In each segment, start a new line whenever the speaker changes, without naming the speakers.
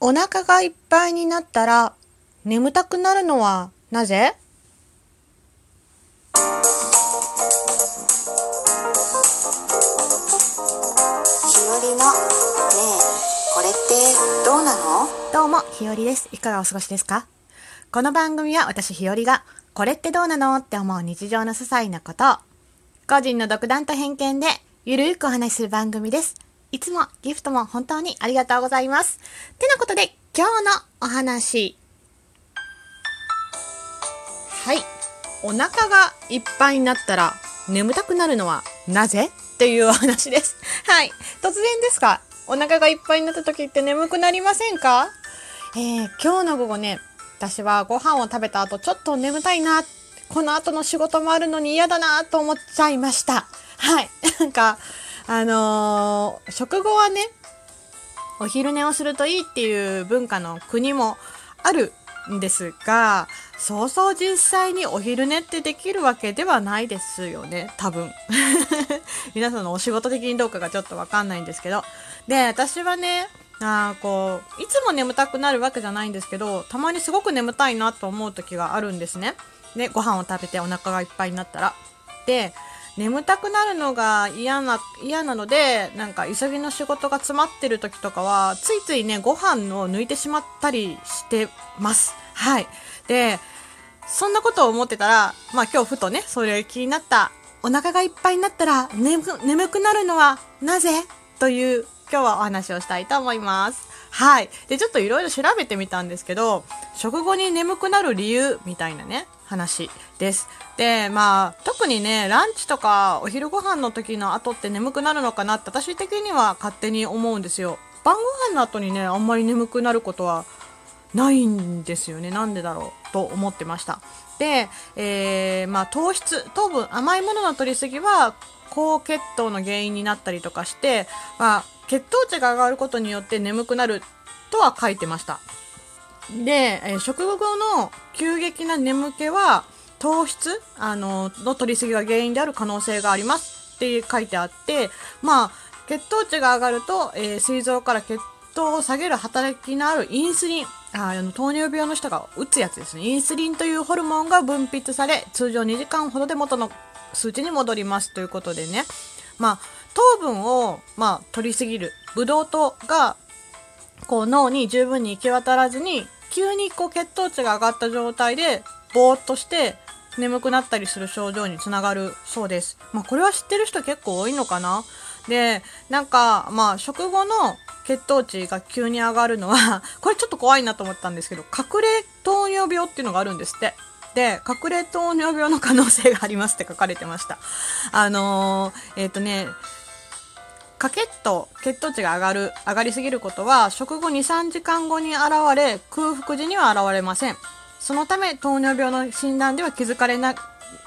お腹がいっぱいになったら眠たくなるのはなぜ？
ひよりのねえこれってどうなの？
どうも、ひよりです。いかがお過ごしですか？この番組は私ひよりが、これってどうなの？って思う日常の些細なこと。を、個人の独断と偏見で、ゆるーくお話しする番組です。いつもギフトも本当にありがとうございます。てなことで、今日のお話。はい。お腹がいっぱいになったら、眠たくなるのはなぜ？っていうお話です。はい。突然ですが、お腹がいっぱいになった時って眠くなりませんか？えー今日の午後ね、私はご飯を食べた後ちょっと眠たいな、この後の仕事もあるのに嫌だなと思っちゃいました。はい。なんか、あのー食後はね、お昼寝をするといいっていう文化の国もあるんですが、そうそう実際にお昼寝ってできるわけではないですよね、多分。皆さんのお仕事的にどうかがちょっとわかんないんですけど。で、私はね、あこう、いつも眠たくなるわけじゃないんですけど、たまにすごく眠たいなと思う時があるんですね。で、ご飯を食べてお腹がいっぱいになったら。で、眠たくなるのが嫌な、嫌なので、なんか急ぎの仕事が詰まってる時とかは、ついついね、ご飯を抜いてしまったりしてます。はい。で、そんなことを思ってたら、まあ今日ふとね、それ気になった、お腹がいっぱいになったら眠眠くなるのはなぜ？という今日はお話をしたいと思います。はい。で、ちょっといろいろ調べてみたんですけど、食後に眠くなる理由みたいなね、話です。で、まあ、特にね、ランチとかお昼ご飯の時の後って眠くなるのかなって私的には勝手に思うんですよ。晩ご飯の後にね、あんまり眠くなることはないんですよね。なんでだろうと思ってました。で、えーまあ、糖質、糖分、甘いものの取りすぎは高血糖の原因になったりとかして、まあ、血糖値が上がることによって眠くなるとは書いてました。で、え食後の急激な眠気は糖質あのの取りすぎが原因である可能性がありますって書いてあって、まあ、血糖値が上がると、えー膵臓から血糖を下げる働きのあるインスリンああの糖尿病の人が打つやつですね。インスリンというホルモンが分泌され通常2時間ほどで元の数値に戻りますということでね。まあ糖分を、まあ、取りすぎる。ブドウ糖がこう脳に十分に行き渡らずに急にこう血糖値が上がった状態でぼーっとして眠くなったりする症状につながるそうです。まあこれは知ってる人結構多いのかな？で、なんかまあ食後の血糖値が急に上がるのは これちょっと怖いなと思ったんですけど隠れ糖尿病っていうのがあるんですって。で、隠れ糖尿病の可能性がありますって書かれてました。あのーえっ、とね、か血糖血糖値が上がる上がりすぎることは食後23時間後に現れ空腹時には現れません。そのため糖尿病の診断では気づかれな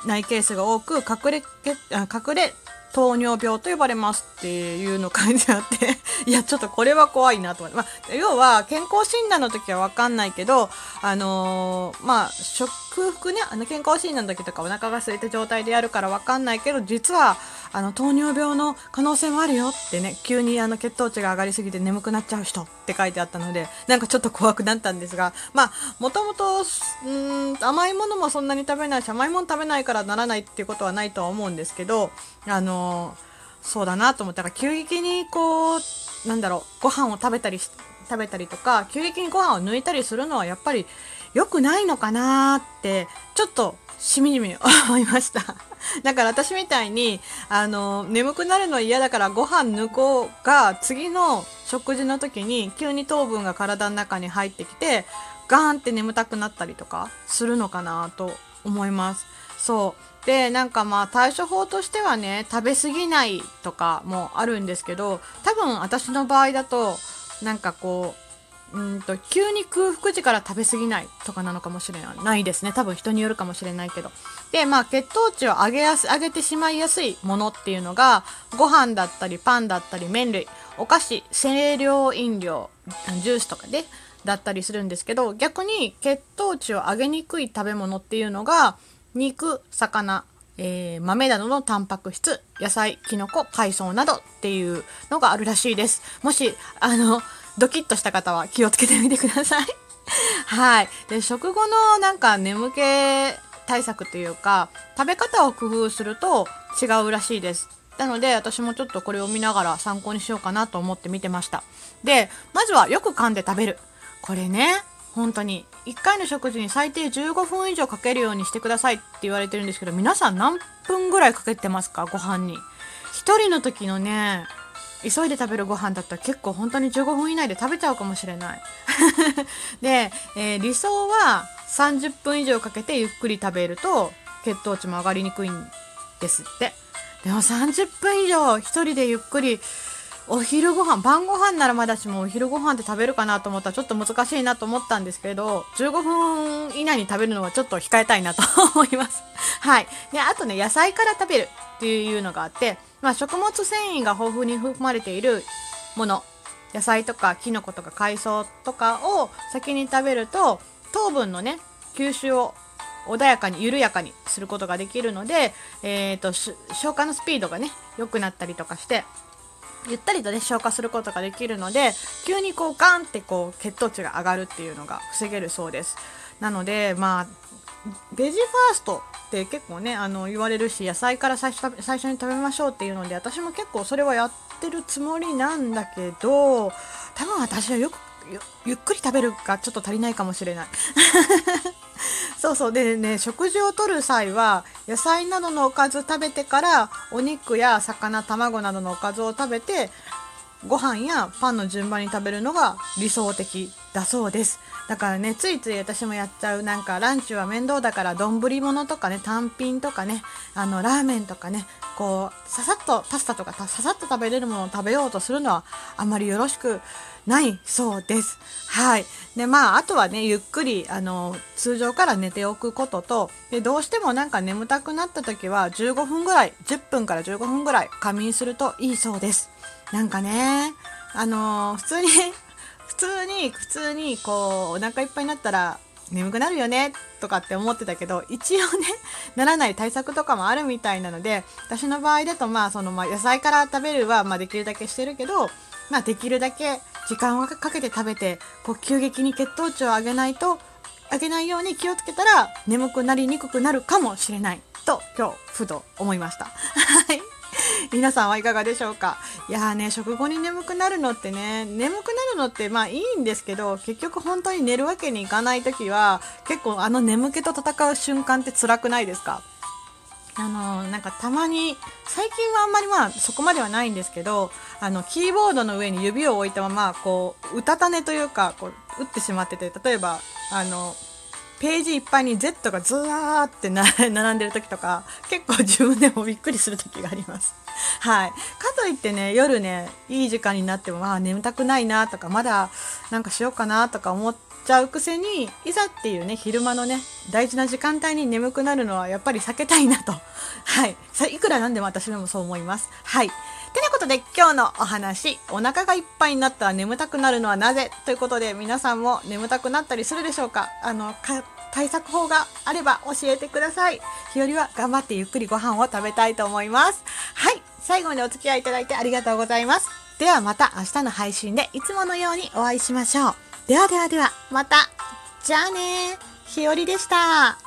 ないケースが多く隠れ隠れ糖尿病と呼ばれますっていうの書いてあって いやちょっとこれは怖いなと思って、まあ、要は健康診断の時は分かんないけどあのーまあ食服ねあの健康診断の時とかお腹が空いた状態でやるから分かんないけど実はあの糖尿病の可能性もあるよってね急にあの血糖値が上がりすぎて眠くなっちゃう人って書いてあったのでなんかちょっと怖くなったんですがまあもともとうーん甘いものもそんなに食べないし甘いもの食べないからならないっていうことはないとは思うんですけどあのそうだなと思ったら急激にこうなんだろうご飯を食べたり食べたりとか急激にご飯を抜いたりするのはやっぱり良くないのかなってちょっとしみじみ思いました。だから私みたいにあの眠くなるの嫌だからご飯抜こうが次の食事の時に急に糖分が体の中に入ってきてガーンって眠たくなったりとかするのかなと思います。そう。でなんかまあ対処法としてはね食べ過ぎないとかもあるんですけど多分私の場合だとなんかこううんと急に空腹時から食べ過ぎないとかなのかもしれない。ないですね。多分人によるかもしれないけど。でまあ血糖値を上げやす上げてしまいやすいものっていうのがご飯だったりパンだったり麺類。お菓子清涼飲料ジュースとかでだったりするんですけど逆に血糖値を上げにくい食べ物っていうのが肉魚えー豆などのタンパク質野菜きのこ海藻などっていうのがあるらしいです。もしあのドキッとした方は気をつけてみてください。はい。で、食後のなんか眠気対策というか、食べ方を工夫すると違うらしいです。なので、私もちょっとこれを見ながら参考にしようかなと思って見てました。で、まずはよく噛んで食べる。これね、本当に1回の食事に最低15分以上かけるようにしてくださいって言われてるんですけど皆さん何分ぐらいかけてますか？ご飯に1人の時のね急いで食べるご飯だったら結構本当に15分以内で食べちゃうかもしれない。で、えー、理想は30分以上かけてゆっくり食べると血糖値も上がりにくいんですって。でも30分以上一人でゆっくりお昼ご飯晩ご飯ならまだしもお昼ご飯って食べるかなと思ったらちょっと難しいなと思ったんですけど15分以内に食べるのはちょっと控えたいなと思います。はい。であとね野菜から食べるっていうのがあってまあ食物繊維が豊富に含まれているもの野菜とかキノコとか海藻とかを先に食べると糖分のね吸収を穏やかに緩やかにすることができるので、えー、と消化のスピードがね良くなったりとかしてゆったりとね消化することができるので急にこうガンってこう血糖値が上がるっていうのが防げるそうです。なのでまあベジファーストって結構ねあの言われるし野菜から最初最初に食べましょうっていうので私も結構それはやってるつもりなんだけど多分私はよくゆっくり食べるがちょっと足りないかもしれない。そうそう。でね食事をとる際は野菜などのおかず食べてからお肉や魚卵などのおかずを食べてご飯やパンの順番に食べるのが理想的だそうです。だからねついつい私もやっちゃうなんかランチは面倒だから丼物とかね単品とかねあのラーメンとかねこうささっとパスタとかささっと食べれるものを食べようとするのはあまりよろしくないそうです。はい。で、まあ、あとはね、ゆっくり、あの、通常から寝ておくことと、で、どうしてもなんか眠たくなった時は、15分ぐらい、10分から15分ぐらい仮眠するといいそうです。なんかね、あの普通に 普通に、普通に、こう、お腹いっぱいになったら、眠くなるよねとかって思ってたけど一応ね ならない対策とかもあるみたいなので私の場合だとまあそのまあ野菜から食べるはまあできるだけしてるけどまあできるだけ時間をかけて食べてこう急激に血糖値を上げないと上げないように気をつけたら眠くなりにくくなるかもしれないと今日ふと思いました。はい。皆さんはいかがでしょうか？いやーね食後に眠くなるのってね眠くなるのってまあいいんですけど結局本当に寝るわけにいかない時は結構あの眠気と戦う瞬間って辛くないですか？あのなんかたまに最近はあんまりまあそこまではないんですけどあのキーボードの上に指を置いたままこううたた寝というかこう打ってしまってて例えばあのページいっぱいに Z がずわーって 並んでる時とか結構自分でもびっくりする時があります。はい。かといってね夜ねいい時間になってもまあ眠たくないなとかまだなんかしようかなとか思ってちゃうくせにいざっていうね昼間のね大事な時間帯に眠くなるのはやっぱり避けたいなと。はい。いくらなんでも私でもそう思います。はい。てなことで今日のお話お腹がいっぱいになったら眠たくなるのはなぜということで皆さんも眠たくなったりするでしょうか？あの対策法があれば教えてください。日和は頑張ってゆっくりご飯を食べたいと思います。はい。最後までお付き合いいただいてありがとうございます。ではまた明日の配信でいつものようにお会いしましょう。ではではでは、また。じゃあね。ひよりでした。